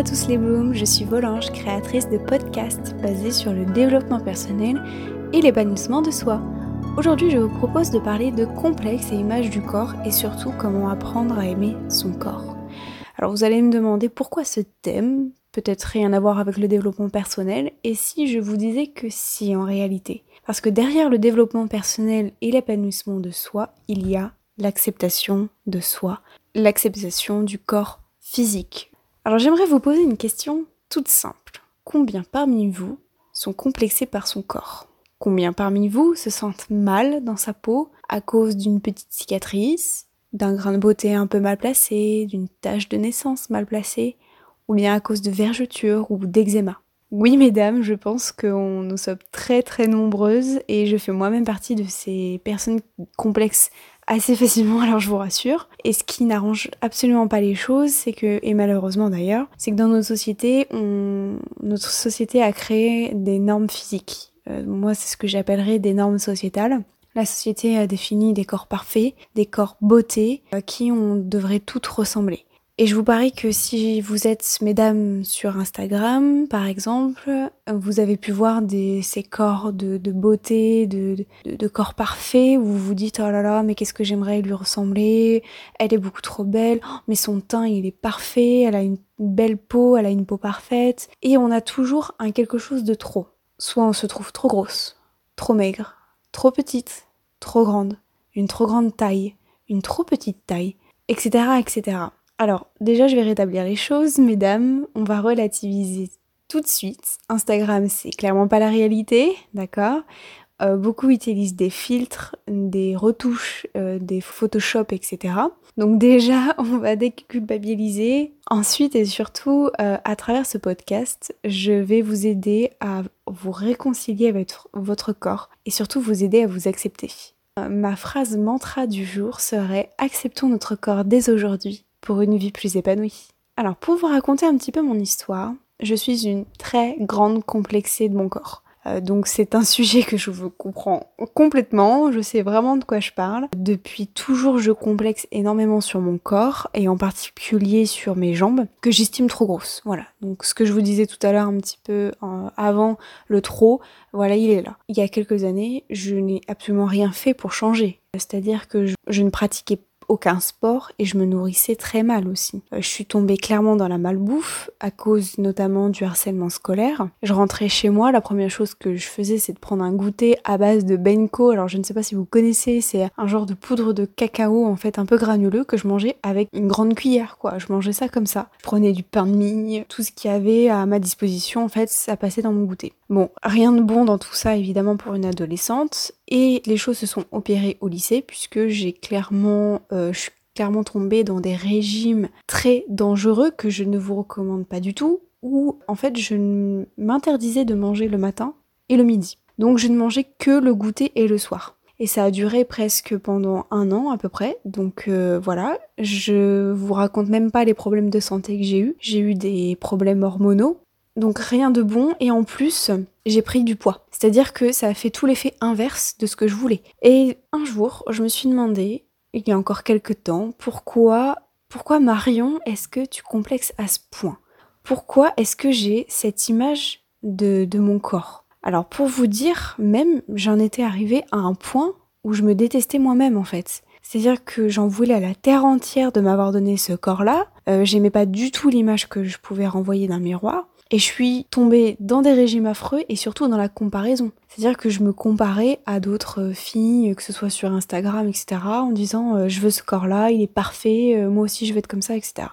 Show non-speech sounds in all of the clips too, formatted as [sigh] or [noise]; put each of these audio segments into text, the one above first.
à tous les blooms, je suis Volange, créatrice de podcasts basés sur le développement personnel et l'épanouissement de soi. Aujourd'hui, je vous propose de parler de complexes et images du corps et surtout comment apprendre à aimer son corps. Alors vous allez me demander pourquoi ce thème, peut-être rien à voir avec le développement personnel, et si je vous disais que si en réalité. Parce que derrière le développement personnel et l'épanouissement de soi, il y a l'acceptation de soi, l'acceptation du corps physique, alors j'aimerais vous poser une question toute simple. Combien parmi vous sont complexés par son corps? Combien parmi vous se sentent mal dans sa peau à cause d'une petite cicatrice, d'un grain de beauté un peu mal placé, d'une tache de naissance mal placée, ou bien à cause de vergetures ou d'eczéma? Oui, mesdames, je pense que nous sommes très très nombreuses et je fais moi-même partie de ces personnes complexes assez facilement, [laughs] alors je vous rassure. Et ce qui n'arrange absolument pas les choses, c'est que, et malheureusement d'ailleurs, c'est que dans notre société, on, notre société a créé des normes physiques. Euh, moi, c'est ce que j'appellerais des normes sociétales. La société a défini des corps parfaits, des corps beautés, à qui on devrait toutes ressembler. Et je vous parie que si vous êtes mesdames sur Instagram, par exemple, vous avez pu voir ces corps de, beauté, de, corps parfaits, où vous vous dites oh là là, mais qu'est-ce que j'aimerais lui ressembler, elle est beaucoup trop belle, oh, mais son teint il est parfait, elle a une belle peau, elle a une peau parfaite, et on a toujours quelque chose de trop. Soit on se trouve trop grosse, trop maigre, trop petite, trop grande, une trop grande taille, une trop petite taille, etc. etc. Alors, déjà, je vais rétablir les choses, mesdames. On va relativiser tout de suite. Instagram, c'est clairement pas la réalité, d'accord? Euh, Beaucoup utilisent des filtres, des retouches, euh, des Photoshop, etc. Donc déjà, [laughs] on va déculpabiliser. Ensuite et surtout, euh, à travers ce podcast, je vais vous aider à vous réconcilier avec votre corps et surtout vous aider à vous accepter. ma phrase mantra du jour serait Acceptons notre corps dès aujourd'hui pour une vie plus épanouie. Alors pour vous raconter un petit peu mon histoire, je suis une très grande complexée de mon corps. Euh, donc c'est un [laughs] sujet que je vous comprends complètement, je sais vraiment de quoi je parle. Depuis toujours je complexe énormément sur mon corps et en particulier sur mes jambes que j'estime trop grosses. Voilà, donc ce que je vous disais tout à l'heure un petit peu euh, avant le trop, voilà il est là. Il y a quelques années je n'ai absolument rien fait pour changer. C'est-à-dire que je, je ne pratiquais aucun sport et je me nourrissais très mal aussi. Euh, je suis tombée clairement dans la malbouffe à cause notamment du harcèlement scolaire. Je rentrais chez moi, la première chose que je faisais c'est de prendre un goûter à base de Benko. Alors je ne sais pas si vous connaissez, c'est un genre de poudre de cacao en fait un peu granuleux que je mangeais avec une grande cuillère quoi. Je mangeais ça comme ça. Je prenais du pain de mie, tout ce qu'il y avait à ma disposition en fait ça passait dans mon goûter. Bon, rien de bon dans tout ça évidemment pour une adolescente et les choses se sont opérées au lycée puisque j'ai clairement, euh, je suis clairement tombée dans des régimes très dangereux que je ne vous recommande pas du tout, où en fait je m'interdisais de manger le matin et le midi. Donc je ne mangeais que le goûter et le soir. Et ça a duré presque pendant un an à peu près. Donc euh, voilà, je vous raconte même pas les problèmes de santé que j'ai eu. J'ai eu des problèmes hormonaux donc rien de bon et en plus j'ai pris du poids. C'est-à-dire que ça a fait tout l'effet inverse de ce que je voulais. Et un jour, je me suis demandé, il y a encore quelques temps, pourquoi, pourquoi Marion, est-ce que tu complexes à ce point? Pourquoi est-ce que j'ai cette image de, de mon corps? Alors pour vous dire, même j'en étais arrivée à un point où je me détestais moi-même en fait. C'est-à-dire que j'en voulais à la terre entière de m'avoir donné ce corps-là. Euh, j'aimais pas du tout l'image que je pouvais renvoyer d'un miroir. Et je suis tombée dans des régimes affreux et surtout dans la comparaison. C'est-à-dire que je me comparais à d'autres filles, que ce soit sur Instagram, etc., en disant euh, je veux ce corps-là, il est parfait, euh, moi aussi je veux être comme ça, etc.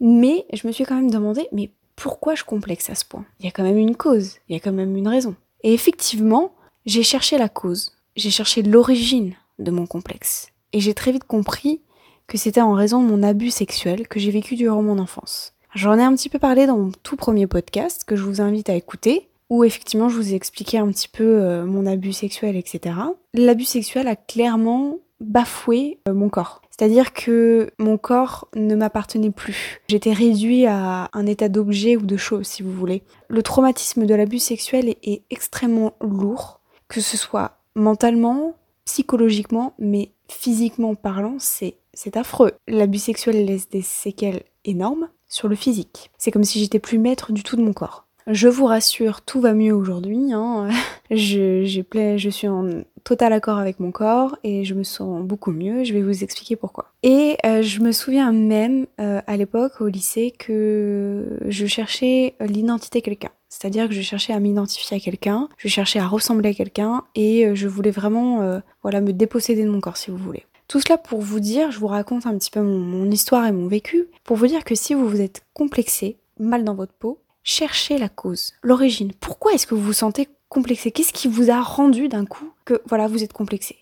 Mais je me suis quand même demandé, mais pourquoi je complexe à ce point? Il y a quand même une cause, il y a quand même une raison. Et effectivement, j'ai cherché la cause, j'ai cherché l'origine de mon complexe. Et j'ai très vite compris que c'était en raison de mon abus sexuel que j'ai vécu durant mon enfance. J'en ai un petit peu parlé dans mon tout premier podcast que je vous invite à écouter, où effectivement je vous ai expliqué un petit peu euh, mon abus sexuel, etc. L'abus sexuel a clairement bafoué euh, mon corps. C'est-à-dire que mon corps ne m'appartenait plus. J'étais réduit à un état d'objet ou de chose, si vous voulez. Le traumatisme de l'abus sexuel est extrêmement lourd, que ce soit mentalement, psychologiquement, mais physiquement parlant, c'est affreux. L'abus sexuel laisse des séquelles énormes sur le physique. C'est comme si j'étais plus maître du tout de mon corps. Je vous rassure, tout va mieux aujourd'hui. Hein. [laughs] Je, je suis en total accord avec mon corps et je me sens beaucoup mieux. Je vais vous expliquer pourquoi. Et euh, je me souviens même euh, à l'époque au lycée que je cherchais l'identité de quelqu'un. C'est-à-dire que je cherchais à m'identifier à quelqu'un, je cherchais à ressembler à quelqu'un et euh, je voulais vraiment voilà, me déposséder de mon corps si vous voulez. Tout cela pour vous dire, je vous raconte un petit peu mon, histoire et mon vécu, pour vous dire que si vous vous êtes complexé, mal dans votre peau, cherchez la cause, l'origine. Pourquoi est-ce que vous vous sentez complexé? Qu'est-ce qui vous a rendu d'un coup que voilà, vous êtes complexé?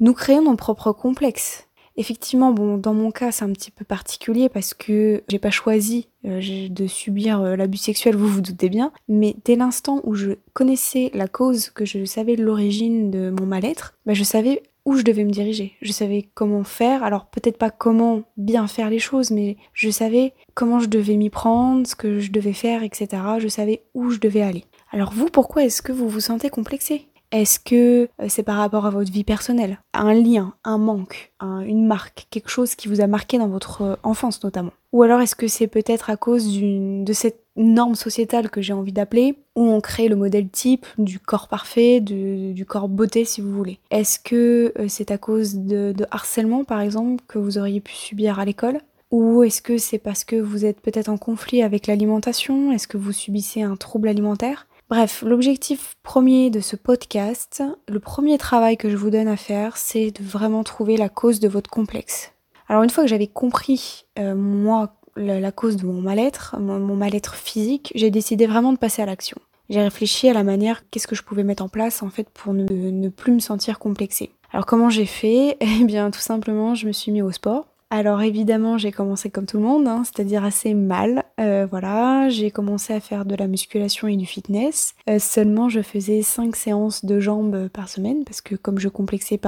Nous créons nos propres complexes. Effectivement, bon, dans mon cas, c'est un petit peu particulier parce que j'ai pas choisi euh, de subir euh, l'abus sexuel, vous vous doutez bien. Mais dès l'instant où je connaissais la cause, que je savais l'origine de mon mal-être, bah, je savais où je devais me diriger. Je savais comment faire, alors peut-être pas comment bien faire les choses, mais je savais comment je devais m'y prendre, ce que je devais faire, etc. Je savais où je devais aller. Alors vous, pourquoi est-ce que vous vous sentez complexé? Est-ce que euh, c'est par rapport à votre vie personnelle? Un lien, un manque, une marque, quelque chose qui vous a marqué dans votre euh, enfance notamment? Ou alors est-ce que c'est peut-être à cause de cette norme sociétale que j'ai envie d'appeler, où on crée le modèle type du corps parfait, du corps beauté si vous voulez. Est-ce que euh, c'est à cause de, harcèlement par exemple que vous auriez pu subir à l'école? Ou est-ce que c'est parce que vous êtes peut-être en conflit avec l'alimentation? Est-ce que vous subissez un trouble alimentaire? Bref, l'objectif premier de ce podcast, le premier travail que je vous donne à faire, c'est de vraiment trouver la cause de votre complexe. Alors une fois que j'avais compris, euh, moi, la, cause de mon mal-être, mon, mal-être physique, j'ai décidé vraiment de passer à l'action. J'ai réfléchi à la manière qu'est-ce que je pouvais mettre en place en fait pour ne, plus me sentir complexée. Alors comment j'ai fait? [laughs] Eh bien tout simplement je me suis mis au sport. Alors évidemment, j'ai commencé comme tout le monde, hein, c'est-à-dire assez mal. Euh, voilà, j'ai commencé à faire de la musculation et du fitness. Euh, seulement, je faisais 5 séances de jambes par semaine parce que comme je complexais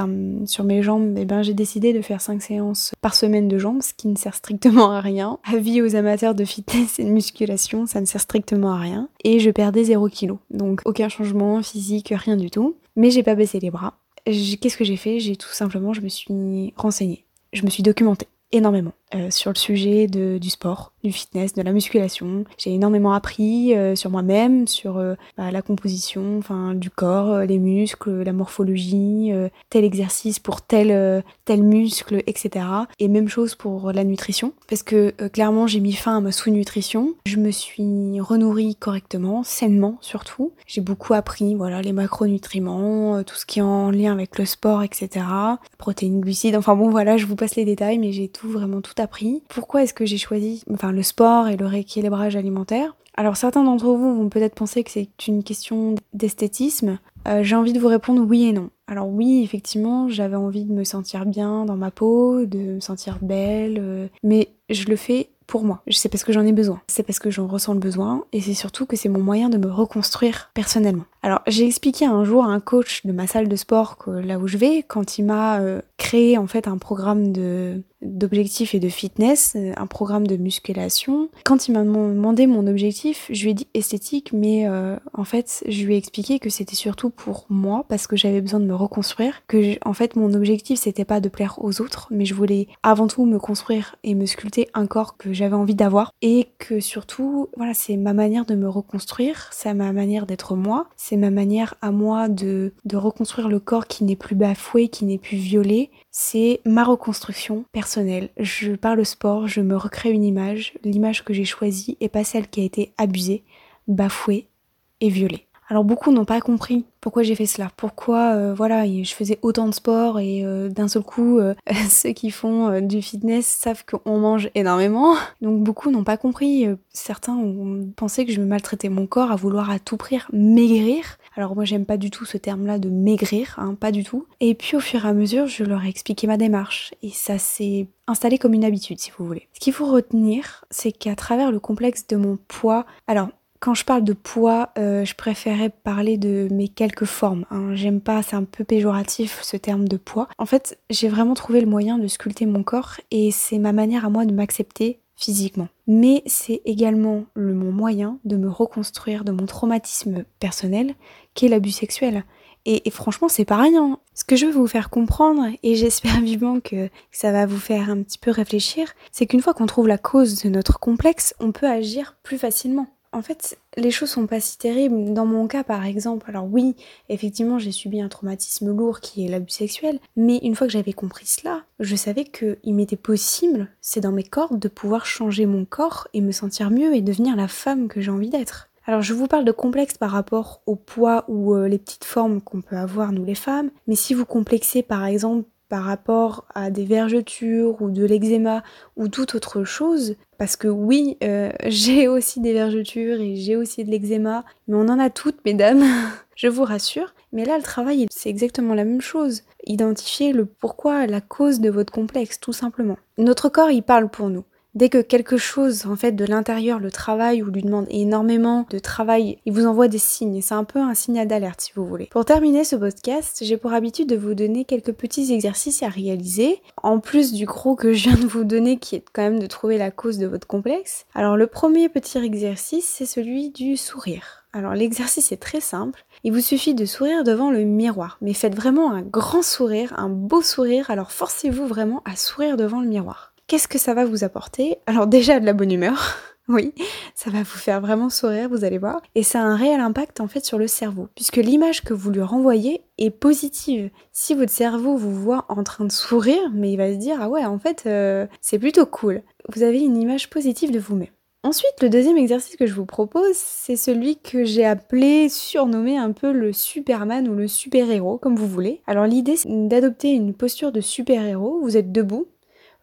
sur mes jambes, eh ben, j'ai décidé de faire 5 séances par semaine de jambes, ce qui ne sert strictement à rien. Avis aux amateurs de fitness et de musculation, ça ne sert strictement à rien. Et je perdais 0 kg. Donc aucun changement physique, rien du tout. Mais j'ai pas baissé les bras. Qu'est-ce que j'ai fait? J'ai tout simplement, je me suis renseignée. Je me suis documentée énormément euh, sur le sujet de, du sport, du fitness, de la musculation. J'ai énormément appris euh, sur moi-même, sur euh, bah, la composition enfin, du corps, les muscles, la morphologie, tel exercice pour tel, tel muscle, etc. Et même chose pour la nutrition, parce que clairement j'ai mis fin à ma sous-nutrition. Je me suis renourrie correctement, sainement surtout. J'ai beaucoup appris, voilà, les macronutriments, tout ce qui est en lien avec le sport, etc. Protéines, glucides, enfin bon voilà, je vous passe les détails, mais j'ai tout vraiment tout appris. Pourquoi est-ce que j'ai choisi enfin, le sport et le rééquilibrage alimentaire alors certains d'entre vous vont peut-être penser que c'est une question d'esthétisme. Euh, j'ai envie de vous répondre oui et non. Alors oui, effectivement, j'avais envie de me sentir bien dans ma peau, de me sentir belle, euh, mais je le fais pour moi. C'est parce que j'en ai besoin. C'est parce que j'en ressens le besoin et c'est surtout que c'est mon moyen de me reconstruire personnellement. Alors j'ai expliqué un jour à un coach de ma salle de sport là où je vais quand il m'a euh, créé en fait un programme de d'objectifs et de fitness, euh, un programme de musculation. Quand il m'a demandé mon objectif, je lui ai dit esthétique, mais euh, en fait, je lui ai expliqué que c'était surtout pour moi parce que j'avais besoin de me reconstruire, que en fait mon objectif c'était pas de plaire aux autres, mais je voulais avant tout me construire et me sculpter un corps que j'avais envie d'avoir et que surtout, voilà, c'est ma manière de me reconstruire, c'est ma manière d'être moi, ma manière à moi de, reconstruire le corps qui n'est plus bafoué, qui n'est plus violé, c'est ma reconstruction personnelle. Je parle sport, je me recrée une image, l'image que j'ai choisie et pas celle qui a été abusée, bafouée et violée. Alors beaucoup n'ont pas compris pourquoi j'ai fait cela, pourquoi euh, voilà je faisais autant de sport et euh, d'un seul coup euh, [laughs] ceux qui font du fitness savent qu'on mange énormément. Donc beaucoup n'ont pas compris. certains ont pensé que je me maltraitais mon corps à vouloir à tout prix maigrir. Alors moi j'aime pas du tout ce terme-là de maigrir, hein, pas du tout. Et puis au fur et à mesure je leur ai expliqué ma démarche et ça s'est installé comme une habitude si vous voulez. Ce qu'il faut retenir c'est qu'à travers le complexe de mon poids, alors quand je parle de poids, euh, je préférais parler de mes quelques formes. Hein. J'aime pas, c'est un peu péjoratif ce terme de poids. En fait, j'ai vraiment trouvé le moyen de sculpter mon corps et c'est ma manière à moi de m'accepter physiquement. Mais c'est également le, mon moyen de me reconstruire de mon traumatisme personnel qui est l'abus sexuel. Et, franchement, c'est pas rien. Ce que je veux vous faire comprendre, et j'espère [laughs] vivement que ça va vous faire un petit peu réfléchir, c'est qu'une fois qu'on trouve la cause de notre complexe, on peut agir plus facilement en fait, les choses sont pas si terribles. Dans mon cas, par exemple, alors oui, effectivement, j'ai subi un traumatisme lourd qui est l'abus sexuel, mais une fois que j'avais compris cela, je savais qu'il m'était possible, c'est dans mes cordes, de pouvoir changer mon corps et me sentir mieux et devenir la femme que j'ai envie d'être. Alors je vous parle de complexe par rapport au poids ou euh, les petites formes qu'on peut avoir nous les femmes, mais si vous complexez par exemple par rapport à des vergetures ou de l'eczéma ou toute autre chose, parce que oui, euh, [laughs] j'ai aussi des vergetures et j'ai aussi de l'eczéma, mais on en a toutes, mesdames, [laughs] je vous rassure. Mais là, le travail, c'est exactement la même chose. Identifier le pourquoi, la cause de votre complexe, tout simplement. Notre corps, il parle pour nous. Dès que quelque chose, en fait, de l'intérieur le travail ou lui demande énormément de travail, il vous envoie des signes. C'est un peu un signal d'alerte, si vous voulez. Pour terminer ce podcast, j'ai pour habitude de vous donner quelques petits exercices à réaliser, en plus du gros que je viens de vous donner, qui est quand même de trouver la cause de votre complexe. Alors, le premier petit exercice, c'est celui du sourire. Alors l'exercice est très simple. Il vous suffit de sourire devant le miroir. Mais faites vraiment un grand sourire, un beau sourire. Alors forcez-vous vraiment à sourire devant le miroir. Qu'est-ce que ça va vous apporter? Alors déjà de la bonne humeur. [laughs] Oui, ça va vous faire vraiment sourire, vous allez voir. Et ça a un réel impact en fait sur le cerveau, puisque l'image que vous lui renvoyez est positive. Si votre cerveau vous voit en train de sourire, mais il va se dire ah ouais en fait euh, c'est plutôt cool. Vous avez une image positive de vous-même. Ensuite, le deuxième exercice que je vous propose, c'est celui que j'ai appelé, surnommé un peu le Superman ou le super-héros, comme vous voulez. Alors l'idée, c'est d'adopter une posture de super-héros. Vous êtes debout,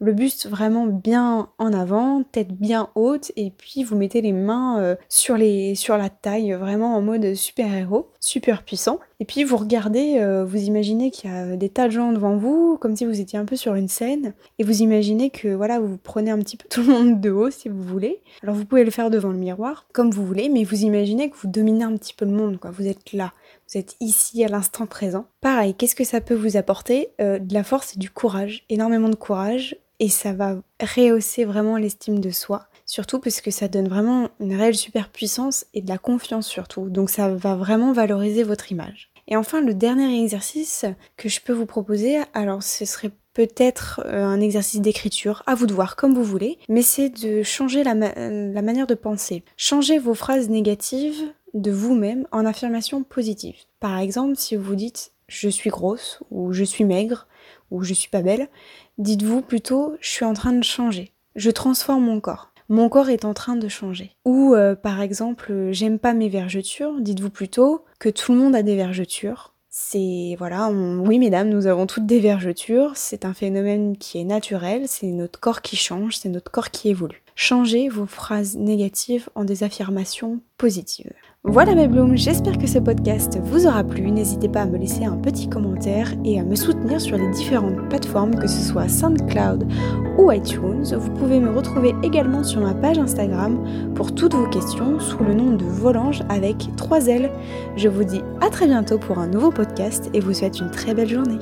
le buste vraiment bien en avant, tête bien haute, et puis vous mettez les mains euh, sur, les, sur la taille, vraiment en mode super-héros, super puissant. Et puis vous regardez, euh, vous imaginez qu'il y a des tas de gens devant vous, comme si vous étiez un peu sur une scène, et vous imaginez que voilà, vous prenez un petit peu [laughs] tout le monde de haut si vous voulez. Alors vous pouvez le faire devant le miroir, comme vous voulez, mais vous imaginez que vous dominez un petit peu le monde. Vous êtes là, vous êtes ici à l'instant présent. Pareil, qu'est-ce que ça peut vous apporter? Euh, De la force et du courage, énormément de courage, et ça va rehausser vraiment l'estime de soi. Surtout parce que ça donne vraiment une réelle superpuissance et de la confiance surtout. Donc ça va vraiment valoriser votre image. Et enfin, le dernier exercice que je peux vous proposer, alors ce serait peut-être euh, un exercice d'écriture, à vous de voir comme vous voulez, mais c'est de changer la, la, manière de penser. Changer vos phrases négatives de vous-même en affirmations positives. Par exemple, si vous dites je suis grosse ou je suis maigre ou je suis pas belle, dites-vous plutôt je suis en train de changer. Je transforme mon corps. Mon corps est en train de changer. Ou euh, par exemple, j'aime pas mes vergetures, dites-vous plutôt que tout le monde a des vergetures. C'est voilà, oui mesdames, nous avons toutes des vergetures, c'est un phénomène qui est naturel, c'est notre corps qui change, c'est notre corps qui évolue. Changez vos phrases négatives en des affirmations positives. Voilà mes blooms, j'espère que ce podcast vous aura plu. N'hésitez pas à me laisser un petit commentaire et à me soutenir sur les différentes plateformes, que ce soit SoundCloud ou iTunes. Vous pouvez me retrouver également sur ma page Instagram pour toutes vos questions sous le nom de Volange avec 3 L. Je vous dis à très bientôt pour un nouveau podcast et vous souhaite une très belle journée.